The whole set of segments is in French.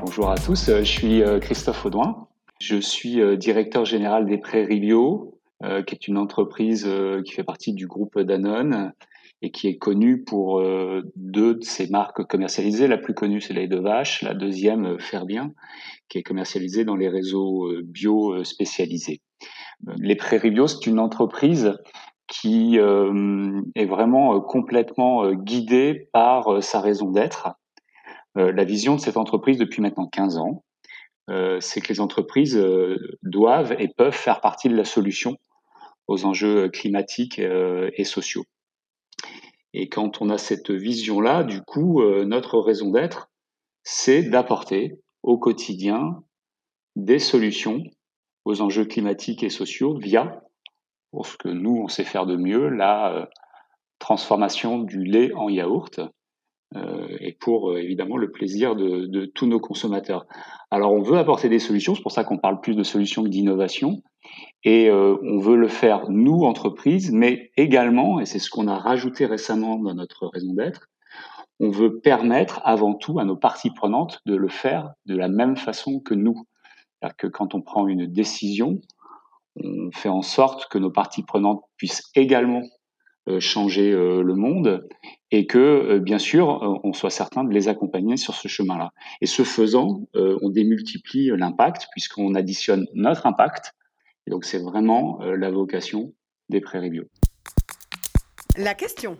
Bonjour à tous, euh, je suis euh, Christophe Audouin. Je suis euh, directeur général des Prairies Bio, qui est une entreprise qui fait partie du groupe Danone et qui est connue pour deux de ses marques commercialisées. La plus connue, c'est lait de vache. La deuxième, Ferbien, qui est commercialisée dans les réseaux bio spécialisés. Les Prairies Bio, c'est une entreprise qui euh, est vraiment euh, complètement euh, guidée par sa raison d'être. la vision de cette entreprise depuis maintenant 15 ans, c'est que les entreprises doivent et peuvent faire partie de la solution aux enjeux climatiques et sociaux. Et quand on a cette vision-là, du coup, notre raison d'être, c'est d'apporter au quotidien des solutions aux enjeux climatiques et sociaux via pour ce que nous, on sait faire de mieux, la euh, transformation du lait en yaourt, euh, et pour euh, évidemment le plaisir de, tous nos consommateurs. Alors on veut apporter des solutions, c'est pour ça qu'on parle plus de solutions que d'innovation, et on veut le faire nous, entreprises, mais également, et c'est ce qu'on a rajouté récemment dans notre raison d'être, on veut permettre avant tout à nos parties prenantes de le faire de la même façon que nous. C'est-à-dire que quand on prend une décision, on fait en sorte que nos parties prenantes puissent également euh, changer euh, le monde et que, euh, bien sûr, on soit certain de les accompagner sur ce chemin-là. Et ce faisant, on démultiplie l'impact puisqu'on additionne notre impact. Et donc, c'est vraiment la vocation des prairies bio. La question.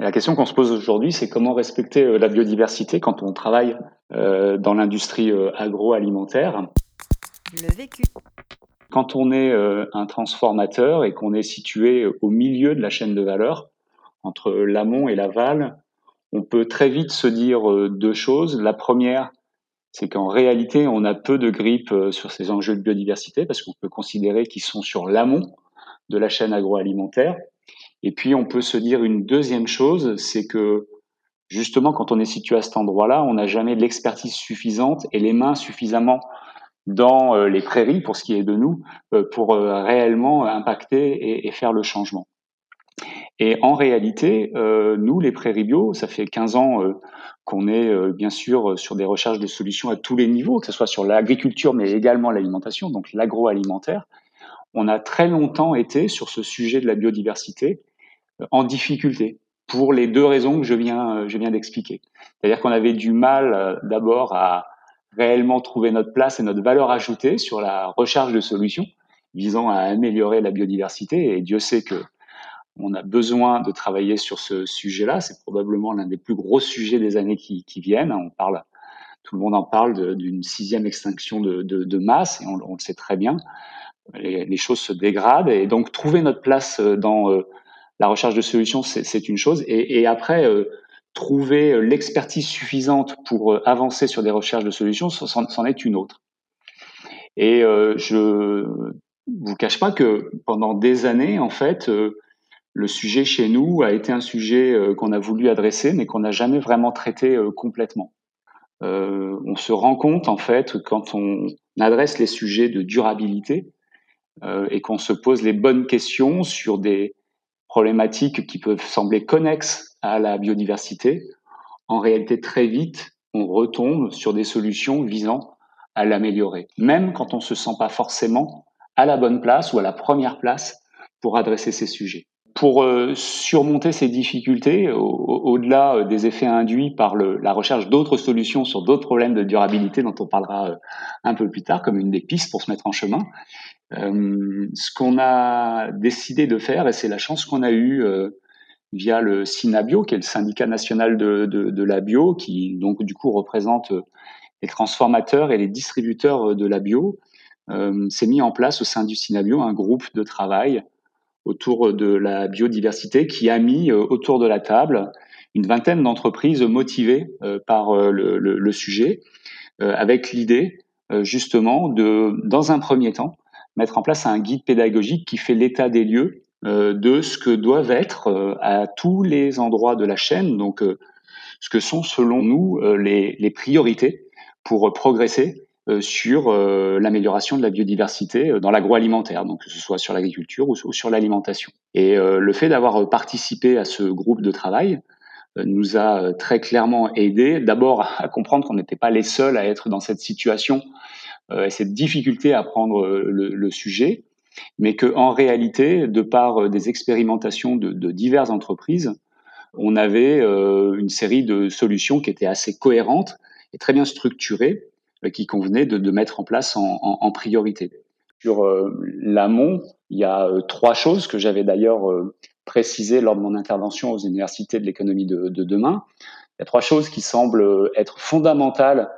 La question qu'on se pose aujourd'hui, c'est comment respecter la biodiversité quand on travaille dans l'industrie agroalimentaire. Le vécu. Quand on est euh, un transformateur et qu'on est situé au milieu de la chaîne de valeur, entre l'amont et l'aval, on peut très vite se dire euh, deux choses. La première, c'est qu'en réalité, on a peu de grippe euh, sur ces enjeux de biodiversité parce qu'on peut considérer qu'ils sont sur l'amont de la chaîne agroalimentaire. Et puis, on peut se dire une deuxième chose, c'est que justement, quand on est situé à cet endroit-là, on n'a jamais l'expertise suffisante et les mains suffisamment dans euh, les prairies, pour ce qui est de nous, euh, pour euh, réellement impacter et, faire le changement. Et en réalité, nous, les prairies bio, ça fait 15 ans qu'on est bien sûr sur des recherches de solutions à tous les niveaux, que ce soit sur l'agriculture, mais également l'alimentation, donc l'agroalimentaire. On a très longtemps été sur ce sujet de la biodiversité en difficulté pour les deux raisons que je viens, je viens d'expliquer. C'est-à-dire qu'on avait du mal d'abord à, réellement trouver notre place et notre valeur ajoutée sur la recherche de solutions visant à améliorer la biodiversité. Et Dieu sait que on a besoin de travailler sur ce sujet-là. C'est probablement l'un des plus gros sujets des années qui, viennent. On parle, tout le monde en parle d'une sixième extinction de, masse, et on, le sait très bien. Les, choses se dégradent, et donc trouver notre place dans euh, la recherche de solutions, c'est une chose. Et, après, euh, trouver euh, l'expertise suffisante pour euh, avancer sur des recherches de solutions, c'en est une autre. Et euh, je vous cache pas que pendant des années, en fait, le sujet chez nous a été un sujet qu'on a voulu adresser, mais qu'on n'a jamais vraiment traité complètement. on se rend compte, en fait, quand on adresse les sujets de durabilité et qu'on se pose les bonnes questions sur des problématiques qui peuvent sembler connexes à la biodiversité, en réalité, très vite, on retombe sur des solutions visant à l'améliorer, même quand on ne se sent pas forcément à la bonne place ou à la première place pour adresser ces sujets. Pour euh, surmonter ces difficultés, au-delà euh, des effets induits par la recherche d'autres solutions sur d'autres problèmes de durabilité dont on parlera euh, un peu plus tard, comme une des pistes pour se mettre en chemin, ce qu'on a décidé de faire, et c'est la chance qu'on a eue via le SINABIO, qui est le syndicat national de, la bio, qui donc du coup représente les transformateurs et les distributeurs de la bio, euh, s'est mis en place au sein du SINABIO un groupe de travail autour de la biodiversité qui a mis autour de la table une vingtaine d'entreprises motivées par le, sujet, avec l'idée justement de, dans un premier temps, mettre en place un guide pédagogique qui fait l'état des lieux de ce que doivent être à tous les endroits de la chaîne, donc ce que sont selon nous les, priorités pour progresser euh, sur euh, l'amélioration de la biodiversité euh, dans l'agroalimentaire, donc que ce soit sur l'agriculture ou, sur l'alimentation. Et le fait d'avoir participé à ce groupe de travail nous a très clairement aidé d'abord à comprendre qu'on n'était pas les seuls à être dans cette situation et cette difficulté à prendre le, sujet, mais qu'en réalité, de par des expérimentations de, de diverses entreprises, on avait une série de solutions qui étaient assez cohérentes et très bien structurées euh, qui convenait de, de, mettre en place en, en, en priorité. Sur euh, l'amont, il y a euh, trois choses que j'avais d'ailleurs précisées lors de mon intervention aux universités de l'économie de, de, demain. Il y a trois choses qui semblent être fondamentales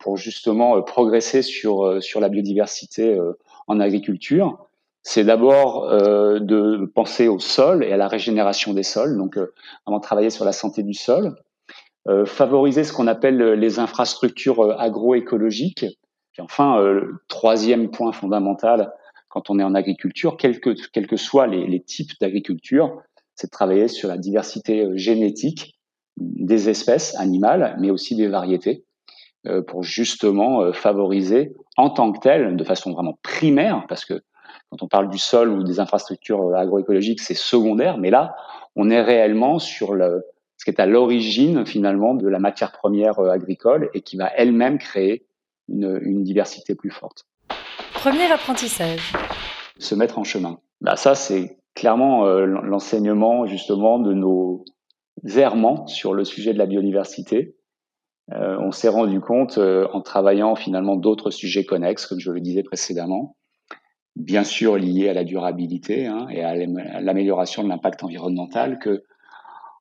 pour justement progresser sur, sur la biodiversité en agriculture. C'est d'abord euh, de penser au sol et à la régénération des sols, donc euh, vraiment travailler sur la santé du sol. Euh, favoriser ce qu'on appelle euh, les infrastructures euh, agroécologiques. Et enfin, troisième point fondamental quand on est en agriculture, quels que, quels que soient les, les types d'agriculture, c'est de travailler sur la diversité génétique des espèces animales, mais aussi des variétés, pour justement favoriser en tant que tel, de façon vraiment primaire, parce que quand on parle du sol ou des infrastructures agroécologiques, c'est secondaire, mais là, on est réellement sur le, qui est à l'origine finalement de la matière première euh, agricole et qui va elle-même créer une, une, diversité plus forte. Premier apprentissage. Se mettre en chemin. Bah ça, c'est clairement euh, l'enseignement justement de nos errements sur le sujet de la biodiversité. Euh, on s'est rendu compte euh, en travaillant finalement d'autres sujets connexes, comme je le disais précédemment, bien sûr liés à la durabilité hein, et à l'amélioration de l'impact environnemental, que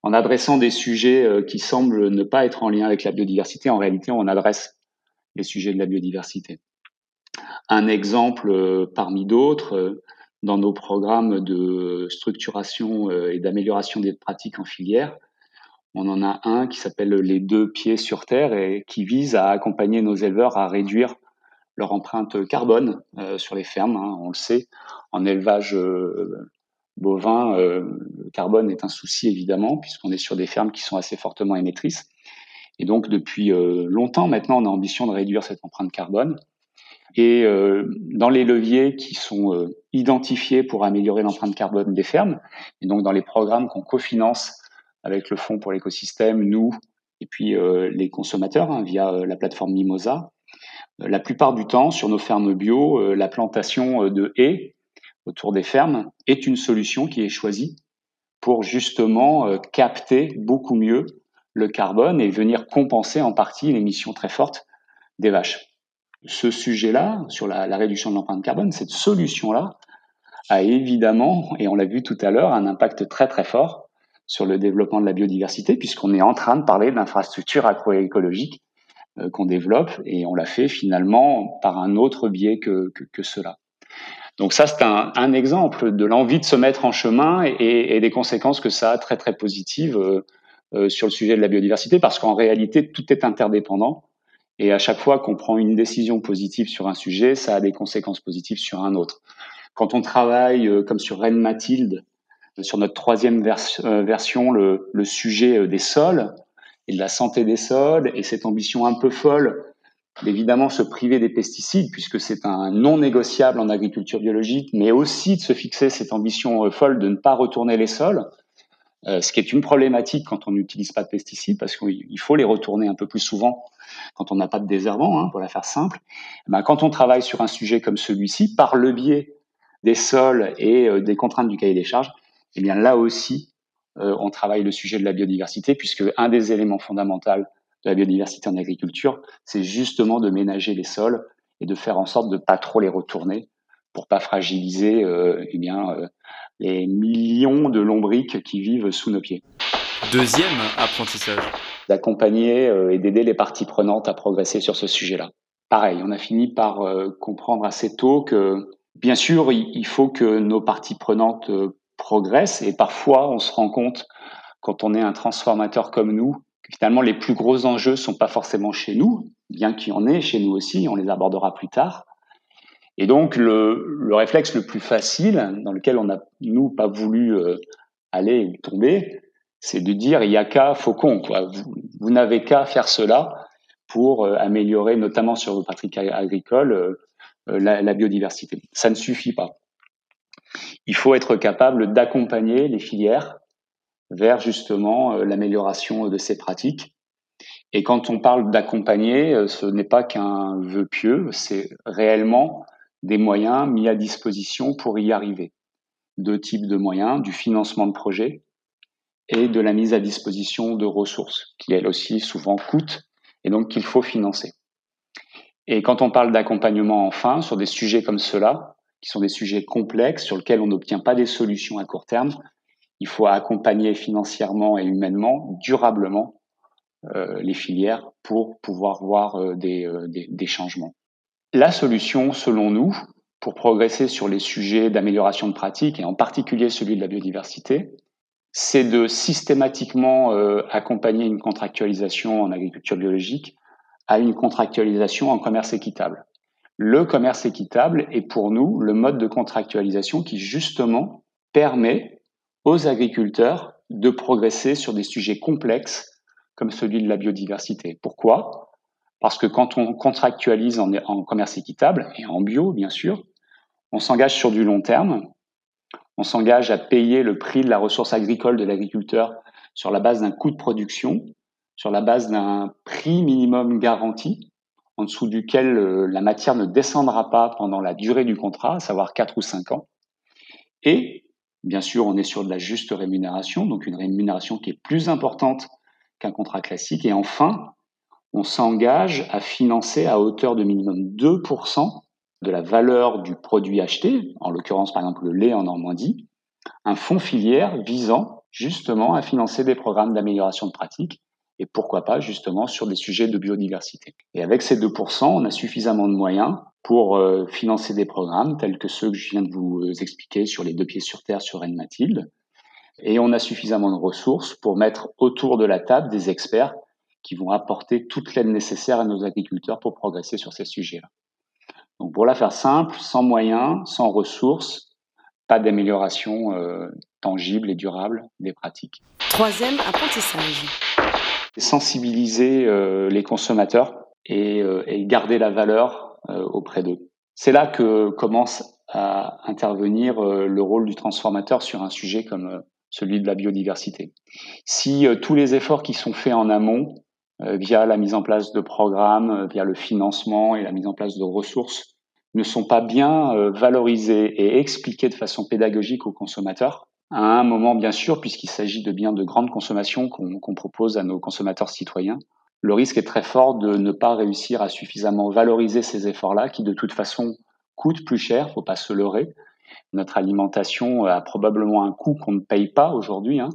en adressant des sujets euh, qui semblent ne pas être en lien avec la biodiversité, en réalité, on adresse les sujets de la biodiversité. Un exemple euh, parmi d'autres, euh, dans nos programmes de structuration et d'amélioration des pratiques en filière, on en a un qui s'appelle les deux pieds sur terre et qui vise à accompagner nos éleveurs à réduire leur empreinte carbone sur les fermes. Hein, on le sait, en élevage bovin, euh, le carbone est un souci évidemment, puisqu'on est sur des fermes qui sont assez fortement émettrices. Et donc, depuis euh, longtemps maintenant, on a ambition de réduire cette empreinte carbone. Et euh, dans les leviers qui sont identifiés pour améliorer l'empreinte carbone des fermes, et donc dans les programmes qu'on cofinance avec le Fonds pour l'écosystème, nous, et puis les consommateurs hein, via la plateforme Mimosa, la plupart du temps, sur nos fermes bio, la plantation de haies autour des fermes est une solution qui est choisie pour justement euh, capter beaucoup mieux le carbone et venir compenser en partie l'émission très forte des vaches. Ce sujet-là, sur la, réduction de l'empreinte carbone, cette solution-là a évidemment, et on l'a vu tout à l'heure, un impact très très fort sur le développement de la biodiversité, puisqu'on est en train de parler d'infrastructures agroécologiques euh, qu'on développe, et on l'a fait finalement par un autre biais que, que cela. Donc ça, c'est un, un, exemple de l'envie de se mettre en chemin et, et, des conséquences que ça a très très positives euh, euh, sur le sujet de la biodiversité, parce qu'en réalité, tout est interdépendant. Et à chaque fois qu'on prend une décision positive sur un sujet, ça a des conséquences positives sur un autre. Quand on travaille euh, comme sur Reine Mathilde, sur notre troisième version, le, le, sujet des sols et de la santé des sols, et cette ambition un peu folle d'évidemment se priver des pesticides, puisque c'est un non négociable en agriculture biologique, mais aussi de se fixer cette ambition euh, folle de ne pas retourner les sols, euh, ce qui est une problématique quand on n'utilise pas de pesticides, parce qu'il faut les retourner un peu plus souvent quand on n'a pas de désherbant, hein, pour la faire simple. Eh ben, quand on travaille sur un sujet comme celui-ci, par le biais des sols et euh, des contraintes du cahier des charges, eh bien là aussi, on travaille le sujet de la biodiversité, puisque un des éléments fondamentaux de la biodiversité en agriculture, c'est justement de ménager les sols et de faire en sorte de pas trop les retourner pour pas fragiliser euh, eh bien, euh, les millions de lombriques qui vivent sous nos pieds. Deuxième apprentissage. D'accompagner euh, et d'aider les parties prenantes à progresser sur ce sujet-là. Pareil, on a fini par euh, comprendre assez tôt que, bien sûr, il, il faut que nos parties prenantes progressent et parfois on se rend compte quand on est un transformateur comme nous, finalement les plus gros enjeux sont pas forcément chez nous, bien qu'il y en ait chez nous aussi, on les abordera plus tard. Et donc le, le réflexe le plus facile, dans lequel on n'a nous pas voulu euh, aller ou tomber, c'est de dire il y a qu'à faucon, quoi. Vous, n'avez qu'à faire cela pour euh, améliorer, notamment sur vos pratiques agricoles, euh, la biodiversité. Ça ne suffit pas. Il faut être capable d'accompagner les filières vers justement euh, l'amélioration de ces pratiques. Et quand on parle d'accompagner, euh, ce n'est pas qu'un vœu pieux, c'est réellement des moyens mis à disposition pour y arriver. Deux types de moyens, du financement de projets et de la mise à disposition de ressources, qui elles aussi souvent coûtent et donc qu'il faut financer. Et quand on parle d'accompagnement enfin sur des sujets comme cela, qui sont des sujets complexes sur lesquels on n'obtient pas des solutions à court terme, il faut accompagner financièrement et humainement, durablement, euh, les filières pour pouvoir voir euh, des, euh, des, des, changements. La solution, selon nous, pour progresser sur les sujets d'amélioration de pratique, et en particulier celui de la biodiversité, c'est de systématiquement accompagner une contractualisation en agriculture biologique à une contractualisation en commerce équitable. Le commerce équitable est pour nous le mode de contractualisation qui justement permet aux agriculteurs de progresser sur des sujets complexes comme celui de la biodiversité. Pourquoi? Parce que quand on contractualise en, commerce équitable, et en bio bien sûr, on s'engage sur du long terme, on s'engage à payer le prix de la ressource agricole de l'agriculteur sur la base d'un coût de production, sur la base d'un prix minimum garanti, en dessous duquel euh, la matière ne descendra pas pendant la durée du contrat, à savoir 4 ou 5 ans. Et Bien sûr, on est sur de la juste rémunération, donc une rémunération qui est plus importante qu'un contrat classique. Et enfin, on s'engage à financer à hauteur de minimum 2% de la valeur du produit acheté, en l'occurrence par exemple le lait en Normandie, un fonds filière visant justement à financer des programmes d'amélioration de pratique et pourquoi pas justement sur des sujets de biodiversité. Et avec ces 2%, on a suffisamment de moyens pour euh, financer des programmes tels que ceux que je viens de vous euh, expliquer sur les deux pieds sur terre sur Reine Mathilde. Et on a suffisamment de ressources pour mettre autour de la table des experts qui vont apporter toute l'aide nécessaire à nos agriculteurs pour progresser sur ces sujets-là. Donc pour la faire simple, sans moyens, sans ressources, pas d'amélioration euh, tangible et durable des pratiques. Troisième apprentissage sensibiliser euh, les consommateurs et, euh, et, garder la valeur euh, auprès d'eux. C'est là que commence à intervenir le rôle du transformateur sur un sujet comme celui de la biodiversité. Si tous les efforts qui sont faits en amont, via la mise en place de programmes, via le financement et la mise en place de ressources, ne sont pas bien valorisés et expliqués de façon pédagogique aux consommateurs, à un moment, bien sûr, puisqu'il s'agit de biens de grande consommation qu'on propose à nos consommateurs citoyens. Le risque est très fort de ne pas réussir à suffisamment valoriser ces efforts-là, qui de toute façon coûtent plus cher, faut pas se leurrer. Notre alimentation a probablement un coût qu'on ne paye pas aujourd'hui. Hein.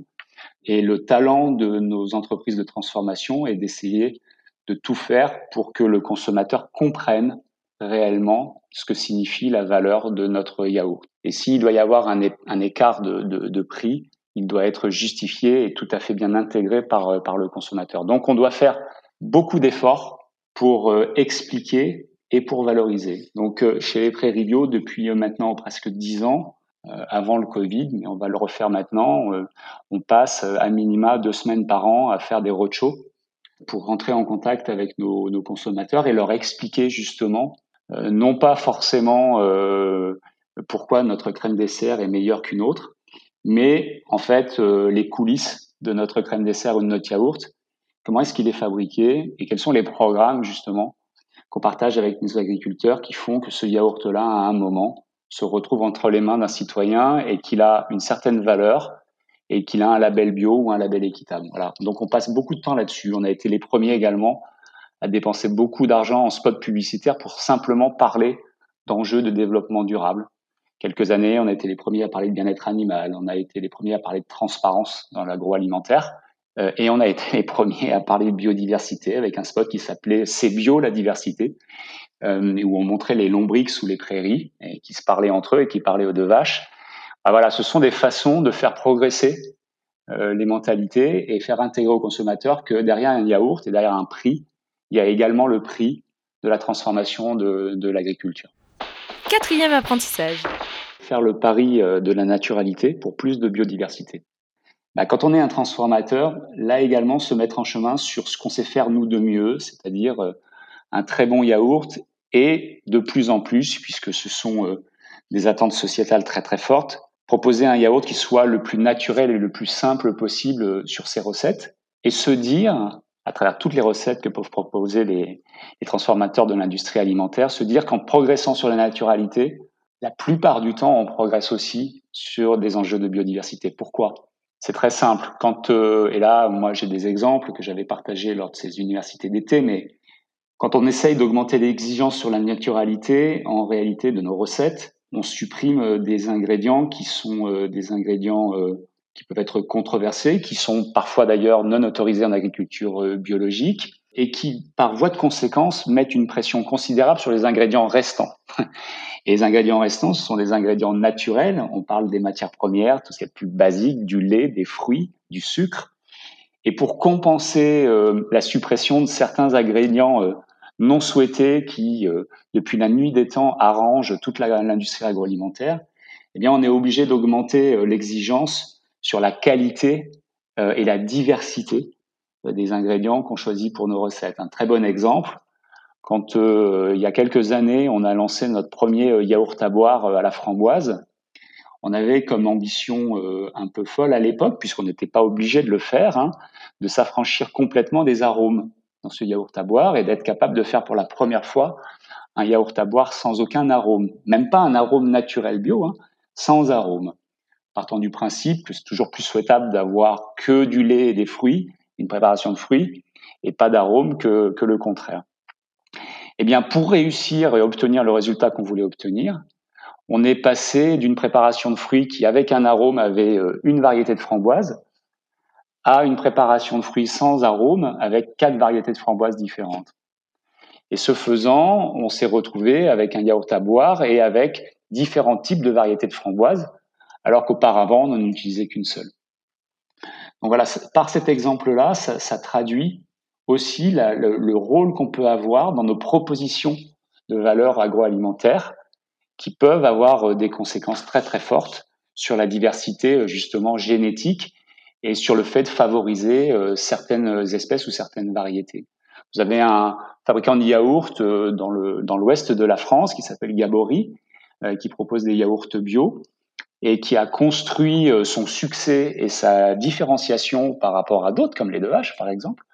Et le talent de nos entreprises de transformation est d'essayer de tout faire pour que le consommateur comprenne réellement ce que signifie la valeur de notre yaourt. Et s'il doit y avoir un, un écart de, de, prix, il doit être justifié et tout à fait bien intégré par, par le consommateur. Donc on doit faire beaucoup d'efforts pour euh, expliquer et pour valoriser. Donc euh, chez les Prairies Bio, depuis euh, maintenant presque dix ans, avant le Covid, mais on va le refaire maintenant, on passe à minima deux semaines par an à faire des roadshows pour rentrer en contact avec nos, consommateurs et leur expliquer justement euh, non pas forcément euh, pourquoi notre crème dessert est meilleure qu'une autre, mais en fait euh, les coulisses de notre crème dessert ou de notre yaourt, comment est-ce qu'il est fabriqué et quels sont les programmes justement qu'on partage avec nos agriculteurs qui font que ce yaourt-là, à un moment, se retrouve entre les mains d'un citoyen et qu'il a une certaine valeur et qu'il a un label bio ou un label équitable. Voilà. Donc on passe beaucoup de temps là-dessus. On a été les premiers également à dépenser beaucoup d'argent en spot publicitaire pour simplement parler d'enjeux de développement durable. Quelques années, on a été les premiers à parler de bien-être animal, on a été les premiers à parler de transparence dans l'agroalimentaire, euh, et on a été les premiers à parler de biodiversité avec un spot qui s'appelait C'est bio la diversité, euh, où on montrait les lombrics sous les prairies, et qui se parlaient entre eux et qui parlaient aux deux vaches. Ah, voilà, ce sont des façons de faire progresser les mentalités et faire intégrer au consommateur que derrière un yaourt et derrière un prix, il y a également le prix de la transformation de, de l'agriculture. Quatrième apprentissage. Faire le pari de la naturalité pour plus de biodiversité. Bah, quand on est un transformateur, là également se mettre en chemin sur ce qu'on sait faire nous de mieux, c'est-à-dire un très bon yaourt et de plus en plus, puisque ce sont des attentes sociétales très très fortes, proposer un yaourt qui soit le plus naturel et le plus simple possible sur ses recettes et se dire, à travers toutes les recettes que peuvent proposer les, transformateurs de l'industrie alimentaire, se dire qu'en progressant sur la naturalité, la plupart du temps, on progresse aussi sur des enjeux de biodiversité. Pourquoi? C'est très simple. Quand euh, et là, moi, j'ai des exemples que j'avais partagés lors de ces universités d'été, mais quand on essaye d'augmenter l'exigence sur la naturalité, en réalité, de nos recettes, on supprime euh, des ingrédients qui sont euh, des ingrédients euh, qui peuvent être controversés, qui sont parfois d'ailleurs non autorisés en agriculture biologique et qui, par voie de conséquence, mettent une pression considérable sur les ingrédients restants. Et les ingrédients restants, ce sont des ingrédients naturels. On parle des matières premières, tout ce qui est plus basique, du lait, des fruits, du sucre. Et pour compenser la suppression de certains ingrédients non souhaités qui, euh, depuis la nuit des temps, arrangent toute l'industrie agroalimentaire, eh bien, on est obligé d'augmenter euh, l'exigence sur la qualité euh, et la diversité des ingrédients qu'on choisit pour nos recettes. Un très bon exemple, quand il y a quelques années, on a lancé notre premier yaourt à boire à la framboise, on avait comme ambition un peu folle à l'époque, puisqu'on n'était pas obligé de le faire, hein, de s'affranchir complètement des arômes dans ce yaourt à boire et d'être capable de faire pour la première fois un yaourt à boire sans aucun arôme, même pas un arôme naturel bio, hein, sans arôme. Partant du principe que c'est toujours plus souhaitable d'avoir que du lait et des fruits, une préparation de fruits, et pas d'arôme que, que le contraire. Eh bien, pour réussir et obtenir le résultat qu'on voulait obtenir, on est passé d'une préparation de fruits qui, avec un arôme, avait euh, une variété de framboises, à une préparation de fruits sans arôme avec quatre variétés de framboises différentes. Et ce faisant, on s'est retrouvé avec un yaourt à boire et avec différents types de variétés de framboises, alors qu'auparavant, on n'en utilisait qu'une seule. Donc voilà, par cet exemple-là, ça, traduit aussi le, le, rôle qu'on peut avoir dans nos propositions de valeurs agroalimentaires qui peuvent avoir euh, des conséquences très très fortes sur la diversité euh, justement génétique et sur le fait de favoriser euh, certaines espèces ou certaines variétés. Vous avez un fabricant de yaourts dans l'ouest de la France qui s'appelle Gabory, euh, qui propose des yaourts bio et qui a construit son succès et sa différenciation par rapport à d'autres comme les de vache par exemple,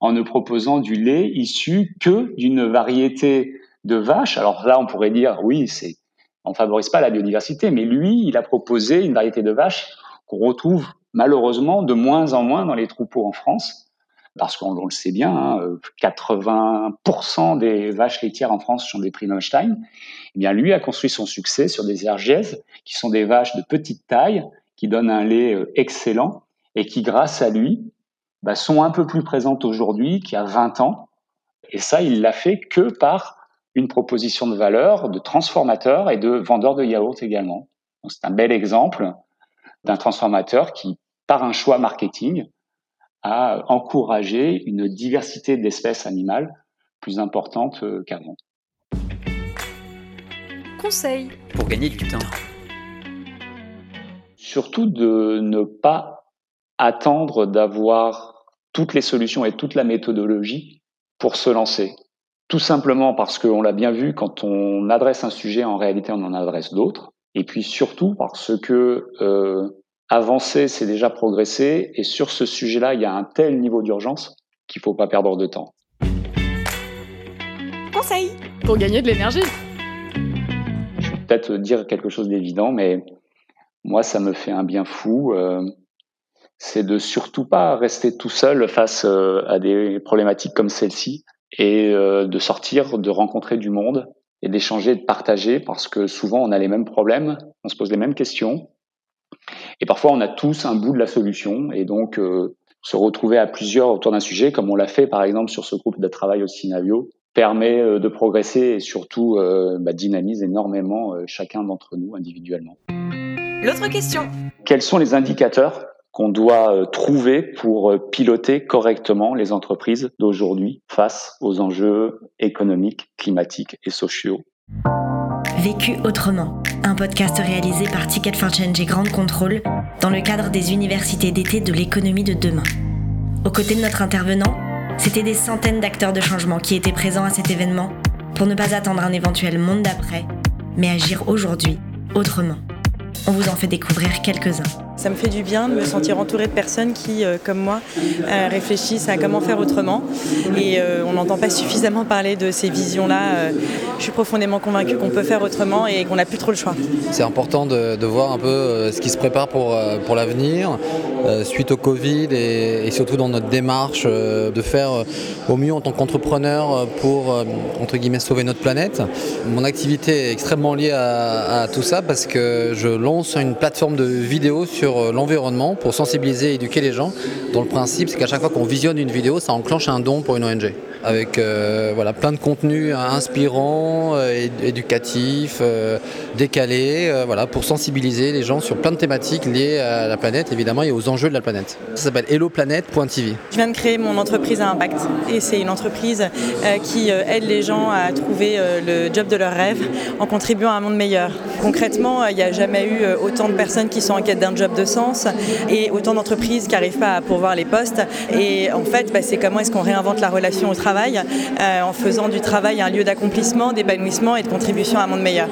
en ne proposant du lait issu que d'une variété de vache. Alors là, on pourrait dire oui, c'est on favorise pas la biodiversité, mais lui, il a proposé une variété de vache qu'on retrouve malheureusement de moins en moins dans les troupeaux en France, parce qu'on le sait bien, 80% hein, des vaches laitières en France sont des prix Holstein. Eh bien, lui a construit son succès sur des Hergèses, qui sont des vaches de petite taille, qui donnent un lait euh, excellent et qui, grâce à lui, bah, sont un peu plus présentes aujourd'hui qu'il y a 20 ans. Et ça, il l'a fait que par une proposition de valeur de transformateur et de vendeur de yaourt également. C'est un bel exemple d'un transformateur qui par un choix marketing, à encourager une diversité d'espèces animales plus importante euh, qu'avant. Conseil pour gagner du temps. Surtout de ne pas attendre d'avoir toutes les solutions et toute la méthodologie pour se lancer. Tout simplement parce qu'on l'a bien vu, quand on adresse un sujet, en réalité, on en adresse d'autres. Et puis surtout parce que euh, avancer, c'est déjà progresser. Et sur ce sujet-là, il y a un tel niveau d'urgence qu'il ne faut pas perdre de temps. Conseil pour gagner de l'énergie. Je vais peut-être dire quelque chose d'évident, mais moi, ça me fait un bien fou. Euh, c'est de surtout pas rester tout seul face euh, à des problématiques comme celle-ci et euh, de sortir, de rencontrer du monde et d'échanger, de partager, parce que souvent on a les mêmes problèmes, on se pose les mêmes questions, et parfois, on a tous un bout de la solution. Et donc, euh, se retrouver à plusieurs autour d'un sujet, comme on l'a fait par exemple sur ce groupe de travail au Cinavio, permet euh, de progresser et surtout euh, bah, dynamise énormément chacun d'entre nous individuellement. L'autre question. Quels sont les indicateurs qu'on doit trouver pour piloter correctement les entreprises d'aujourd'hui face aux enjeux économiques, climatiques et sociaux? Vécu autrement, un podcast réalisé par Ticket for Change et Grande Contrôle dans le cadre des universités d'été de l'économie de demain. Aux côtés de notre intervenant, c'était des centaines d'acteurs de changement qui étaient présents à cet événement pour ne pas attendre un éventuel monde d'après, mais agir aujourd'hui autrement. On vous en fait découvrir quelques-uns. Ça me fait du bien de me sentir entourée de personnes qui, euh, comme moi, euh, réfléchissent à comment faire autrement. Et euh, on n'entend pas suffisamment parler de ces visions-là. je suis profondément convaincue qu'on peut faire autrement et qu'on n'a plus trop le choix. C'est important de, voir un peu ce qui se prépare pour, pour l'avenir, suite au Covid et, surtout dans notre démarche de faire au mieux en tant qu'entrepreneur pour, entre guillemets, sauver notre planète. Mon activité est extrêmement liée à, à tout ça parce que je lance une plateforme de vidéos sur euh, l'environnement pour sensibiliser et éduquer les gens. Dont le principe, c'est qu'à chaque fois qu'on visionne une vidéo, ça enclenche un don pour une ONG avec euh, voilà, plein de contenus inspirants, euh, éducatifs, décalés, voilà, pour sensibiliser les gens sur plein de thématiques liées à la planète, évidemment, et aux enjeux de la planète. Ça s'appelle helloplanet.tv. Je viens de créer mon entreprise à impact, et c'est une entreprise qui aide les gens à trouver le job de leur rêve en contribuant à un monde meilleur. Concrètement, il n'y a jamais eu autant de personnes qui sont en quête d'un job de sens et autant d'entreprises qui n'arrivent pas à pourvoir les postes. Et en fait, bah, c'est comment est-ce qu'on réinvente la relation au travail euh, en faisant du travail un lieu d'accomplissement, d'épanouissement et de contribution à un monde meilleur.